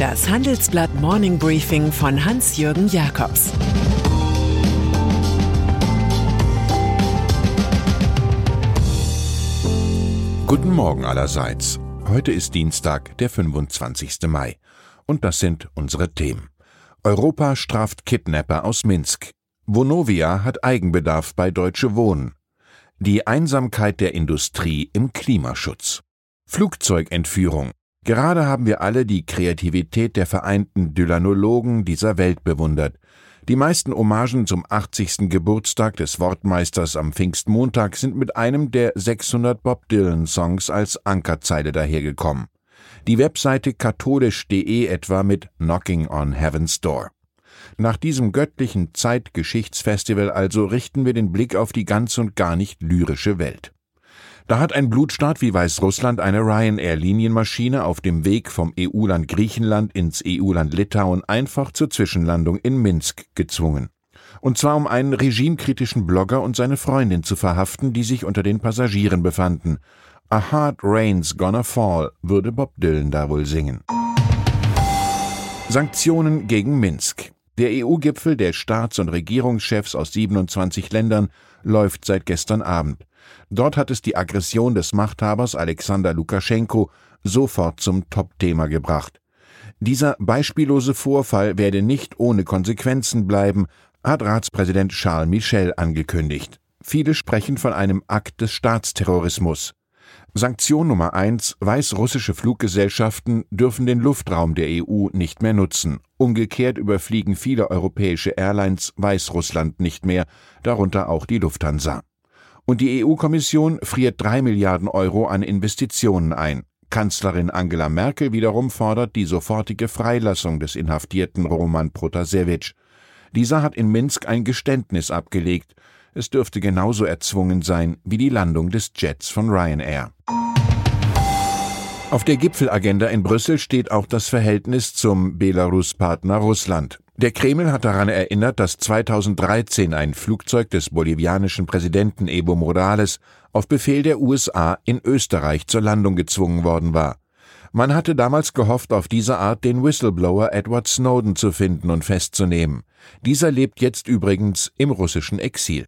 Das Handelsblatt Morning Briefing von Hans-Jürgen Jakobs Guten Morgen allerseits. Heute ist Dienstag, der 25. Mai. Und das sind unsere Themen. Europa straft Kidnapper aus Minsk. Vonovia hat Eigenbedarf bei Deutsche Wohnen. Die Einsamkeit der Industrie im Klimaschutz. Flugzeugentführung. Gerade haben wir alle die Kreativität der vereinten Dylanologen dieser Welt bewundert. Die meisten Hommagen zum 80. Geburtstag des Wortmeisters am Pfingstmontag sind mit einem der 600 Bob Dylan Songs als Ankerzeile dahergekommen. Die Webseite katholisch.de etwa mit Knocking on Heaven's Door. Nach diesem göttlichen Zeitgeschichtsfestival also richten wir den Blick auf die ganz und gar nicht lyrische Welt. Da hat ein Blutstaat wie Weißrussland eine Ryanair-Linienmaschine auf dem Weg vom EU-Land Griechenland ins EU-Land Litauen einfach zur Zwischenlandung in Minsk gezwungen. Und zwar um einen regimekritischen Blogger und seine Freundin zu verhaften, die sich unter den Passagieren befanden. A Hard Rain's Gonna Fall, würde Bob Dylan da wohl singen. Sanktionen gegen Minsk. Der EU-Gipfel der Staats- und Regierungschefs aus 27 Ländern läuft seit gestern Abend. Dort hat es die Aggression des Machthabers Alexander Lukaschenko sofort zum Topthema gebracht. Dieser beispiellose Vorfall werde nicht ohne Konsequenzen bleiben, hat Ratspräsident Charles Michel angekündigt. Viele sprechen von einem Akt des Staatsterrorismus. Sanktion Nummer eins: Weißrussische Fluggesellschaften dürfen den Luftraum der EU nicht mehr nutzen. Umgekehrt überfliegen viele europäische Airlines Weißrussland nicht mehr, darunter auch die Lufthansa. Und die EU-Kommission friert drei Milliarden Euro an Investitionen ein. Kanzlerin Angela Merkel wiederum fordert die sofortige Freilassung des inhaftierten Roman Protasevich. Dieser hat in Minsk ein Geständnis abgelegt. Es dürfte genauso erzwungen sein wie die Landung des Jets von Ryanair. Auf der Gipfelagenda in Brüssel steht auch das Verhältnis zum Belarus-Partner Russland. Der Kreml hat daran erinnert, dass 2013 ein Flugzeug des bolivianischen Präsidenten Evo Morales auf Befehl der USA in Österreich zur Landung gezwungen worden war. Man hatte damals gehofft, auf diese Art den Whistleblower Edward Snowden zu finden und festzunehmen. Dieser lebt jetzt übrigens im russischen Exil.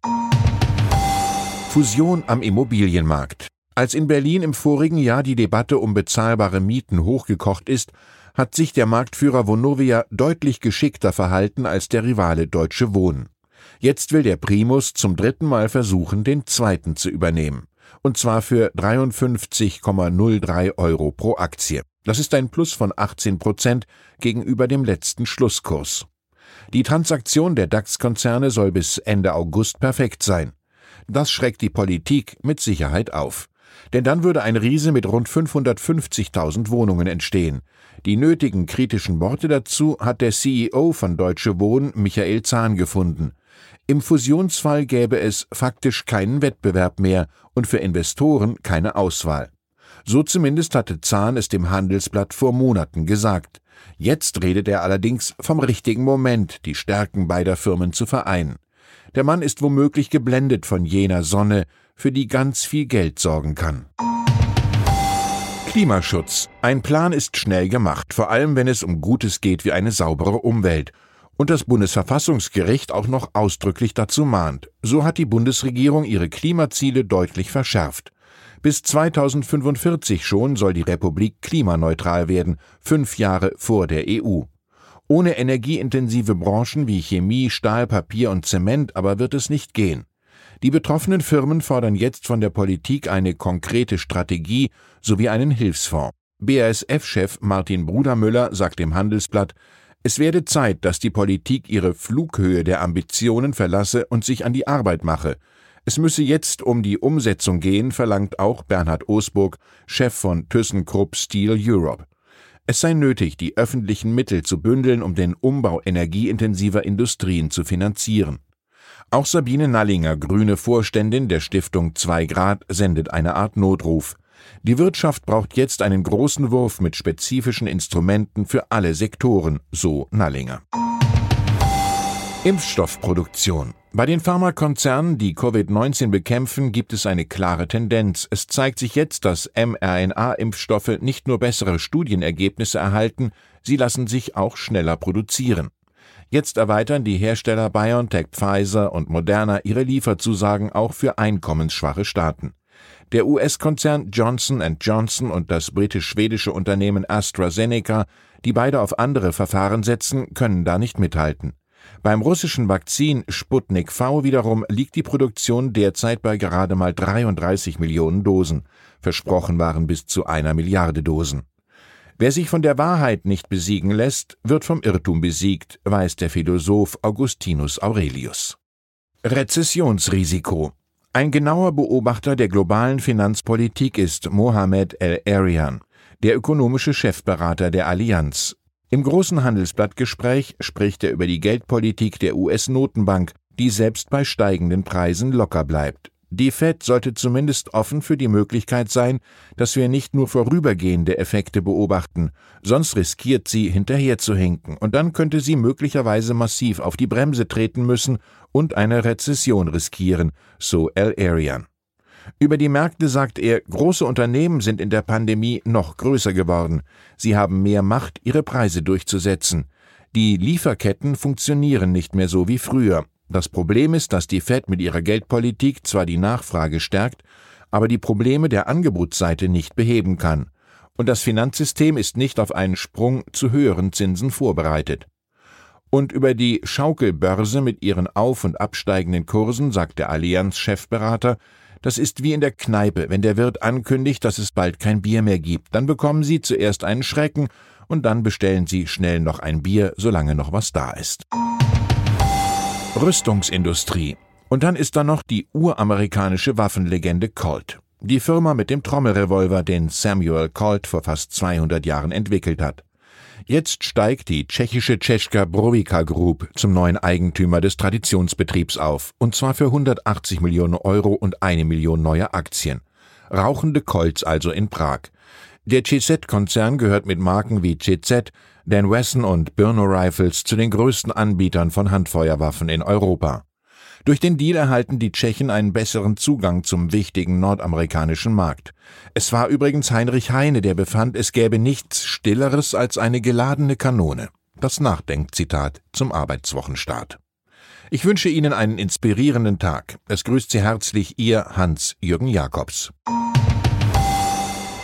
Fusion am Immobilienmarkt. Als in Berlin im vorigen Jahr die Debatte um bezahlbare Mieten hochgekocht ist, hat sich der Marktführer Vonovia deutlich geschickter verhalten als der Rivale Deutsche Wohnen. Jetzt will der Primus zum dritten Mal versuchen, den zweiten zu übernehmen. Und zwar für 53,03 Euro pro Aktie. Das ist ein Plus von 18 Prozent gegenüber dem letzten Schlusskurs. Die Transaktion der DAX-Konzerne soll bis Ende August perfekt sein. Das schreckt die Politik mit Sicherheit auf. Denn dann würde ein Riese mit rund 550.000 Wohnungen entstehen. Die nötigen kritischen Worte dazu hat der CEO von Deutsche Wohnen, Michael Zahn, gefunden. Im Fusionsfall gäbe es faktisch keinen Wettbewerb mehr und für Investoren keine Auswahl. So zumindest hatte Zahn es dem Handelsblatt vor Monaten gesagt. Jetzt redet er allerdings vom richtigen Moment, die Stärken beider Firmen zu vereinen. Der Mann ist womöglich geblendet von jener Sonne, für die ganz viel Geld sorgen kann. Klimaschutz. Ein Plan ist schnell gemacht, vor allem wenn es um Gutes geht wie eine saubere Umwelt. Und das Bundesverfassungsgericht auch noch ausdrücklich dazu mahnt. So hat die Bundesregierung ihre Klimaziele deutlich verschärft. Bis 2045 schon soll die Republik klimaneutral werden, fünf Jahre vor der EU. Ohne energieintensive Branchen wie Chemie, Stahl, Papier und Zement aber wird es nicht gehen. Die betroffenen Firmen fordern jetzt von der Politik eine konkrete Strategie sowie einen Hilfsfonds. BASF-Chef Martin Brudermüller sagt dem Handelsblatt, es werde Zeit, dass die Politik ihre Flughöhe der Ambitionen verlasse und sich an die Arbeit mache. Es müsse jetzt um die Umsetzung gehen, verlangt auch Bernhard Osburg, Chef von ThyssenKrupp Steel Europe. Es sei nötig, die öffentlichen Mittel zu bündeln, um den Umbau energieintensiver Industrien zu finanzieren. Auch Sabine Nallinger, grüne Vorständin der Stiftung 2 Grad, sendet eine Art Notruf. Die Wirtschaft braucht jetzt einen großen Wurf mit spezifischen Instrumenten für alle Sektoren, so Nallinger. Impfstoffproduktion. Bei den Pharmakonzernen, die Covid-19 bekämpfen, gibt es eine klare Tendenz. Es zeigt sich jetzt, dass mRNA-Impfstoffe nicht nur bessere Studienergebnisse erhalten, sie lassen sich auch schneller produzieren. Jetzt erweitern die Hersteller BioNTech, Pfizer und Moderna ihre Lieferzusagen auch für einkommensschwache Staaten. Der US-Konzern Johnson Johnson und das britisch-schwedische Unternehmen AstraZeneca, die beide auf andere Verfahren setzen, können da nicht mithalten. Beim russischen Vakzin Sputnik V wiederum liegt die Produktion derzeit bei gerade mal 33 Millionen Dosen. Versprochen waren bis zu einer Milliarde Dosen. Wer sich von der Wahrheit nicht besiegen lässt, wird vom Irrtum besiegt, weiß der Philosoph Augustinus Aurelius. Rezessionsrisiko. Ein genauer Beobachter der globalen Finanzpolitik ist Mohamed El-Arian, der ökonomische Chefberater der Allianz. Im großen Handelsblattgespräch spricht er über die Geldpolitik der US-Notenbank, die selbst bei steigenden Preisen locker bleibt. Die Fed sollte zumindest offen für die Möglichkeit sein, dass wir nicht nur vorübergehende Effekte beobachten, sonst riskiert sie hinterherzuhinken, und dann könnte sie möglicherweise massiv auf die Bremse treten müssen und eine Rezession riskieren, so Al Arian. Über die Märkte sagt er, große Unternehmen sind in der Pandemie noch größer geworden. Sie haben mehr Macht, ihre Preise durchzusetzen. Die Lieferketten funktionieren nicht mehr so wie früher. Das Problem ist, dass die Fed mit ihrer Geldpolitik zwar die Nachfrage stärkt, aber die Probleme der Angebotsseite nicht beheben kann. Und das Finanzsystem ist nicht auf einen Sprung zu höheren Zinsen vorbereitet. Und über die Schaukelbörse mit ihren auf- und absteigenden Kursen sagt der Allianz-Chefberater, das ist wie in der Kneipe, wenn der Wirt ankündigt, dass es bald kein Bier mehr gibt. Dann bekommen Sie zuerst einen Schrecken und dann bestellen Sie schnell noch ein Bier, solange noch was da ist. Rüstungsindustrie. Und dann ist da noch die uramerikanische Waffenlegende Colt. Die Firma mit dem Trommelrevolver, den Samuel Colt vor fast 200 Jahren entwickelt hat. Jetzt steigt die tschechische Tschechka Brovika Group zum neuen Eigentümer des Traditionsbetriebs auf, und zwar für 180 Millionen Euro und eine Million neuer Aktien. Rauchende Colts also in Prag. Der CZ-Konzern gehört mit Marken wie CZ, Dan Wesson und Birno Rifles zu den größten Anbietern von Handfeuerwaffen in Europa. Durch den Deal erhalten die Tschechen einen besseren Zugang zum wichtigen nordamerikanischen Markt. Es war übrigens Heinrich Heine, der befand, es gäbe nichts Stilleres als eine geladene Kanone. Das Nachdenkzitat zum Arbeitswochenstart. Ich wünsche Ihnen einen inspirierenden Tag. Es grüßt Sie herzlich Ihr Hans-Jürgen Jakobs.